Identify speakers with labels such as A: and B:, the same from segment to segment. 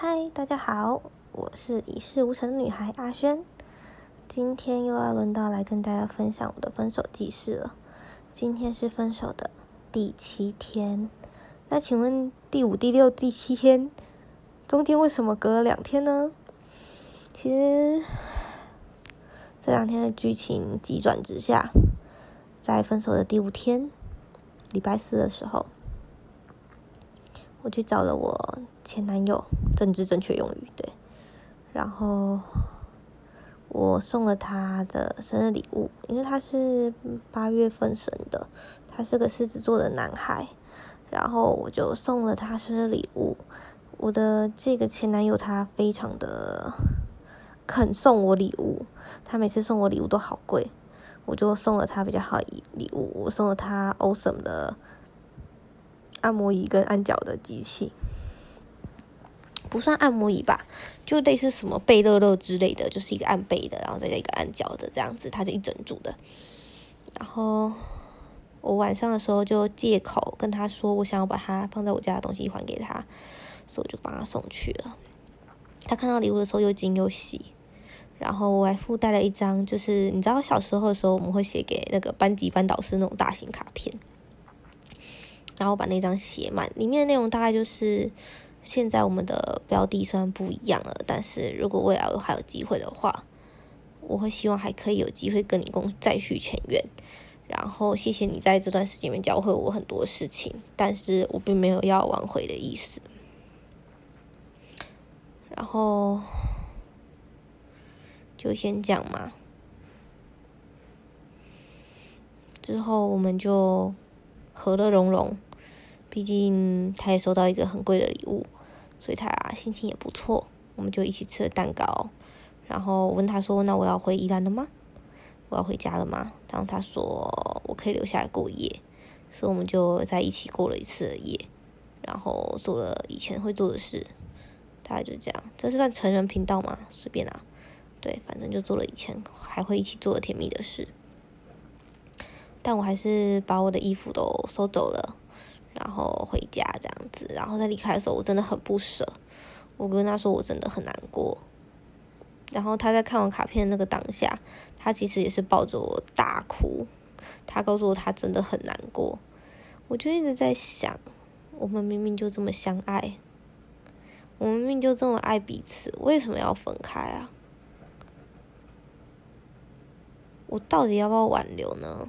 A: 嗨，大家好，我是一事无成的女孩阿轩。今天又要轮到来跟大家分享我的分手记事了。今天是分手的第七天，那请问第五、第六、第七天中间为什么隔了两天呢？其实这两天的剧情急转直下，在分手的第五天，礼拜四的时候。我去找了我前男友，政治正确用语对，然后我送了他的生日礼物，因为他是八月份生的，他是个狮子座的男孩，然后我就送了他生日礼物。我的这个前男友他非常的肯送我礼物，他每次送我礼物都好贵，我就送了他比较好礼物，我送了他 Awesome 的。按摩椅跟按脚的机器，不算按摩椅吧，就类似什么贝乐乐之类的，就是一个按背的，然后再一个按脚的这样子，它是一整组的。然后我晚上的时候就借口跟他说，我想要把它放在我家的东西还给他，所以我就帮他送去了。他看到礼物的时候又惊又喜，然后我还附带了一张，就是你知道小时候的时候我们会写给那个班级班导师那种大型卡片。然后把那张写满，里面的内容大概就是，现在我们的标的虽然不一样了，但是如果未来还有机会的话，我会希望还可以有机会跟你共再续前缘。然后谢谢你在这段时间里面教会我很多事情，但是我并没有要挽回的意思。然后就先讲嘛，之后我们就和乐融融。毕竟他也收到一个很贵的礼物，所以他心情也不错。我们就一起吃了蛋糕，然后问他说：“那我要回宜兰了吗？我要回家了吗？”然后他说：“我可以留下来过夜。”所以我们就在一起过了一次夜，然后做了以前会做的事，大概就这样。这是算成人频道吗？随便啦，对，反正就做了以前还会一起做的甜蜜的事。但我还是把我的衣服都收走了。然后回家这样子，然后在离开的时候，我真的很不舍。我跟他说，我真的很难过。然后他在看完卡片那个当下，他其实也是抱着我大哭。他告诉我，他真的很难过。我就一直在想，我们明明就这么相爱，我们明明就这么爱彼此，为什么要分开啊？我到底要不要挽留呢？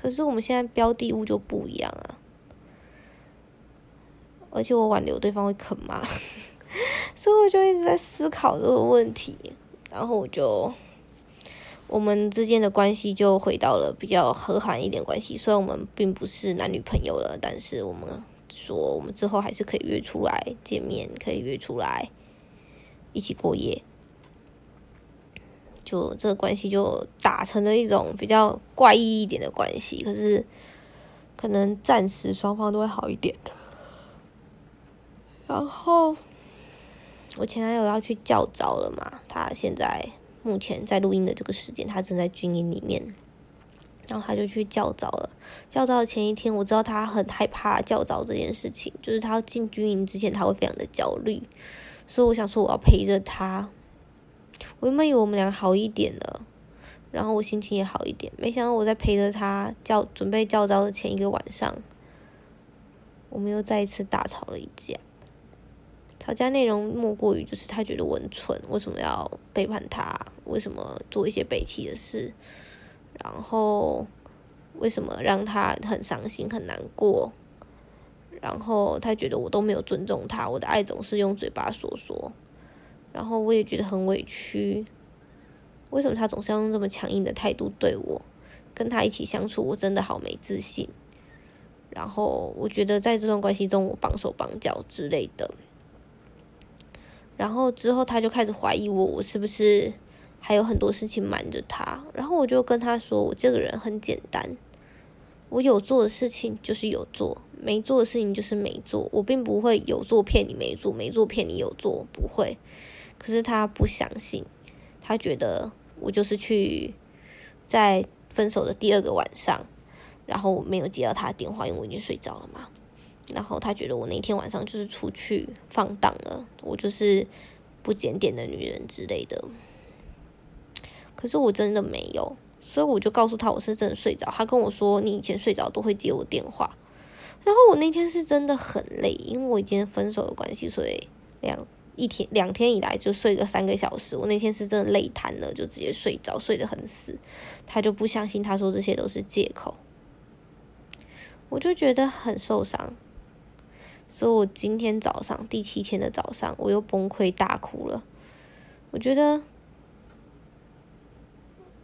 A: 可是我们现在标的物就不一样啊。而且我挽留对方会啃吗？所以我就一直在思考这个问题。然后我就，我们之间的关系就回到了比较和缓一点关系。虽然我们并不是男女朋友了，但是我们说我们之后还是可以约出来见面，可以约出来一起过夜。就这个关系就打成了一种比较怪异一点的关系。可是可能暂时双方都会好一点。然后，我前男友要去教招了嘛？他现在目前在录音的这个时间，他正在军营里面。然后他就去教招了。教招的前一天，我知道他很害怕教招这件事情，就是他进军营之前，他会非常的焦虑。所以我想说，我要陪着他。我原本以为我们俩好一点了，然后我心情也好一点。没想到我在陪着他教准备教招的前一个晚上，我们又再一次大吵了一架。吵架内容莫过于就是他觉得我很蠢，为什么要背叛他？为什么做一些背弃的事？然后为什么让他很伤心很难过？然后他觉得我都没有尊重他，我的爱总是用嘴巴说说。然后我也觉得很委屈，为什么他总是要用这么强硬的态度对我？跟他一起相处，我真的好没自信。然后我觉得在这段关系中，我绑手绑脚之类的。然后之后他就开始怀疑我，我是不是还有很多事情瞒着他？然后我就跟他说，我这个人很简单，我有做的事情就是有做，没做的事情就是没做。我并不会有做骗你没做，没做骗你有做，不会。可是他不相信，他觉得我就是去在分手的第二个晚上，然后我没有接到他的电话，因为我已经睡着了嘛。然后他觉得我那天晚上就是出去放荡了，我就是不检点的女人之类的。可是我真的没有，所以我就告诉他我是真的睡着。他跟我说你以前睡着都会接我电话，然后我那天是真的很累，因为我已经分手的关系，所以两一天两天以来就睡个三个小时。我那天是真的累瘫了，就直接睡着，睡得很死。他就不相信，他说这些都是借口，我就觉得很受伤。所以我今天早上第七天的早上，我又崩溃大哭了。我觉得。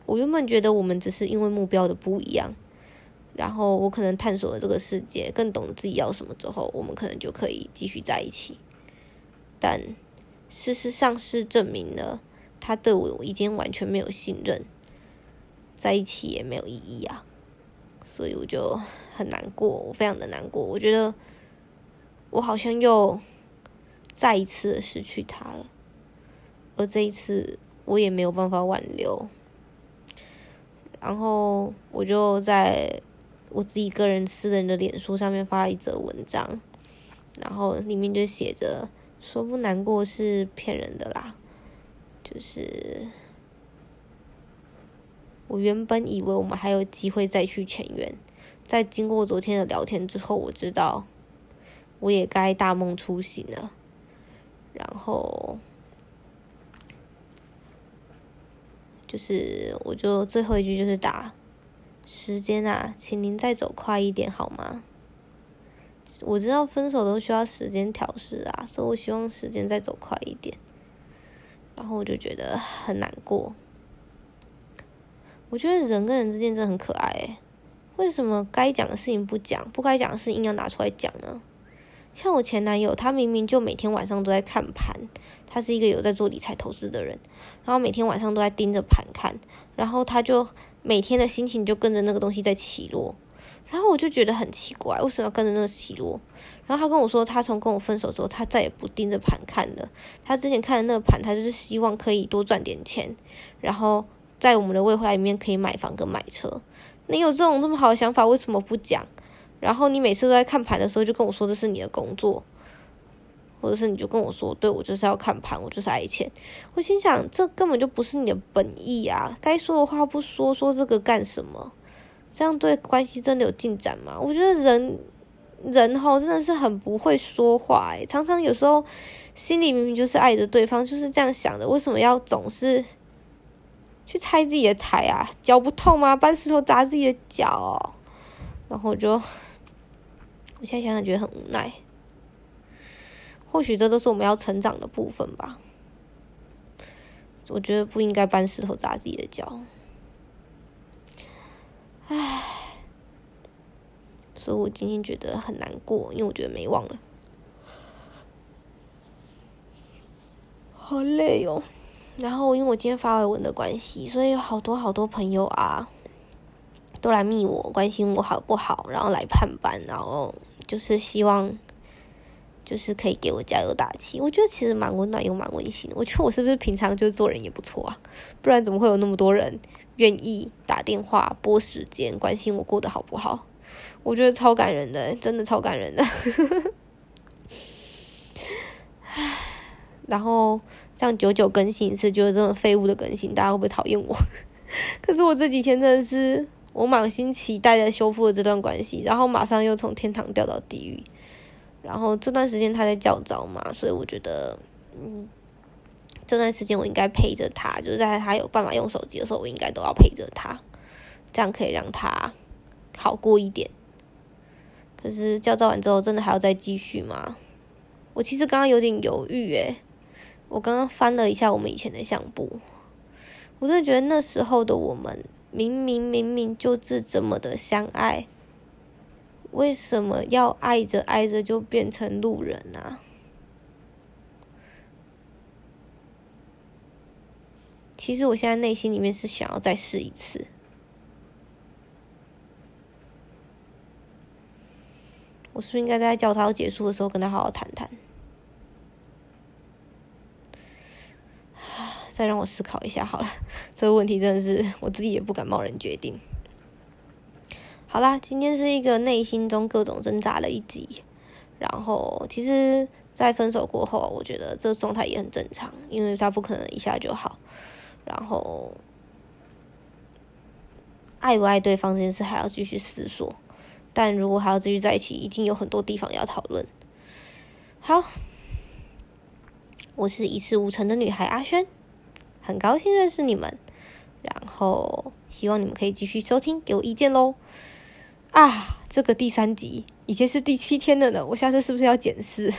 A: 我原本觉得我们只是因为目标的不一样，然后我可能探索了这个世界，更懂自己要什么之后，我们可能就可以继续在一起。但事实上是证明了他对我已经完全没有信任，在一起也没有意义啊。所以我就很难过，我非常的难过。我觉得我好像又再一次失去他了，而这一次我也没有办法挽留。然后我就在我自己个人私人的脸书上面发了一则文章，然后里面就写着说不难过是骗人的啦，就是我原本以为我们还有机会再续前缘，在经过昨天的聊天之后，我知道我也该大梦初醒了，然后。就是，我就最后一句就是打时间啊，请您再走快一点好吗？我知道分手都需要时间调试啊，所以我希望时间再走快一点。然后我就觉得很难过。我觉得人跟人之间真的很可爱，为什么该讲的事情不讲，不该讲的事情硬要拿出来讲呢？像我前男友，他明明就每天晚上都在看盘，他是一个有在做理财投资的人，然后每天晚上都在盯着盘看，然后他就每天的心情就跟着那个东西在起落，然后我就觉得很奇怪，为什么要跟着那个起落？然后他跟我说，他从跟我分手之后，他再也不盯着盘看了。他之前看的那个盘，他就是希望可以多赚点钱，然后在我们的未来里面可以买房跟买车。你有这种那么好的想法，为什么不讲？然后你每次都在看盘的时候，就跟我说这是你的工作，或者是你就跟我说，对我就是要看盘，我就是爱钱。我心想，这根本就不是你的本意啊！该说的话不说，说这个干什么？这样对关系真的有进展吗？我觉得人人哈真的是很不会说话诶，常常有时候心里明明就是爱着对方，就是这样想的，为什么要总是去拆自己的台啊？脚不痛吗？搬石头砸自己的脚，然后就。我现在想想觉得很无奈，或许这都是我们要成长的部分吧。我觉得不应该搬石头砸自己的脚，唉，所以我今天觉得很难过，因为我觉得没忘了，好累哦。然后因为我今天发文的关系，所以有好多好多朋友啊。都来密我，关心我好不好，然后来判班，然后就是希望，就是可以给我加油打气。我觉得其实蛮温暖又蛮温馨。我觉得我是不是平常就做人也不错啊？不然怎么会有那么多人愿意打电话拨时间关心我过得好不好？我觉得超感人的，真的超感人的。然后这样久久更新一次，就是这种废物的更新，大家会不会讨厌我？可是我这几天真的是。我满心期待的修复了这段关系，然后马上又从天堂掉到地狱。然后这段时间他在教招嘛，所以我觉得，嗯，这段时间我应该陪着他，就是在他有办法用手机的时候，我应该都要陪着他，这样可以让他好过一点。可是教招完之后，真的还要再继续吗？我其实刚刚有点犹豫，诶，我刚刚翻了一下我们以前的相簿，我真的觉得那时候的我们。明明明明就是这么的相爱，为什么要爱着爱着就变成路人呢？其实我现在内心里面是想要再试一次，我是不是应该在教他结束的时候跟他好好谈谈？再让我思考一下好了，这个问题真的是我自己也不敢贸然决定。好啦，今天是一个内心中各种挣扎的一集，然后其实，在分手过后，我觉得这状态也很正常，因为他不可能一下就好。然后，爱不爱对方这件事还要继续思索。但如果还要继续在一起，一定有很多地方要讨论。好，我是一事无成的女孩阿轩，很高兴认识你们。然后，希望你们可以继续收听，给我意见喽。啊，这个第三集已经是第七天了呢，我下次是不是要检视？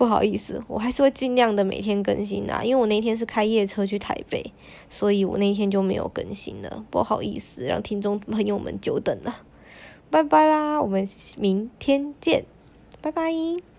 A: 不好意思，我还是会尽量的每天更新的，因为我那天是开夜车去台北，所以我那天就没有更新了，不好意思，让听众朋友们久等了。拜拜啦，我们明天见，拜拜。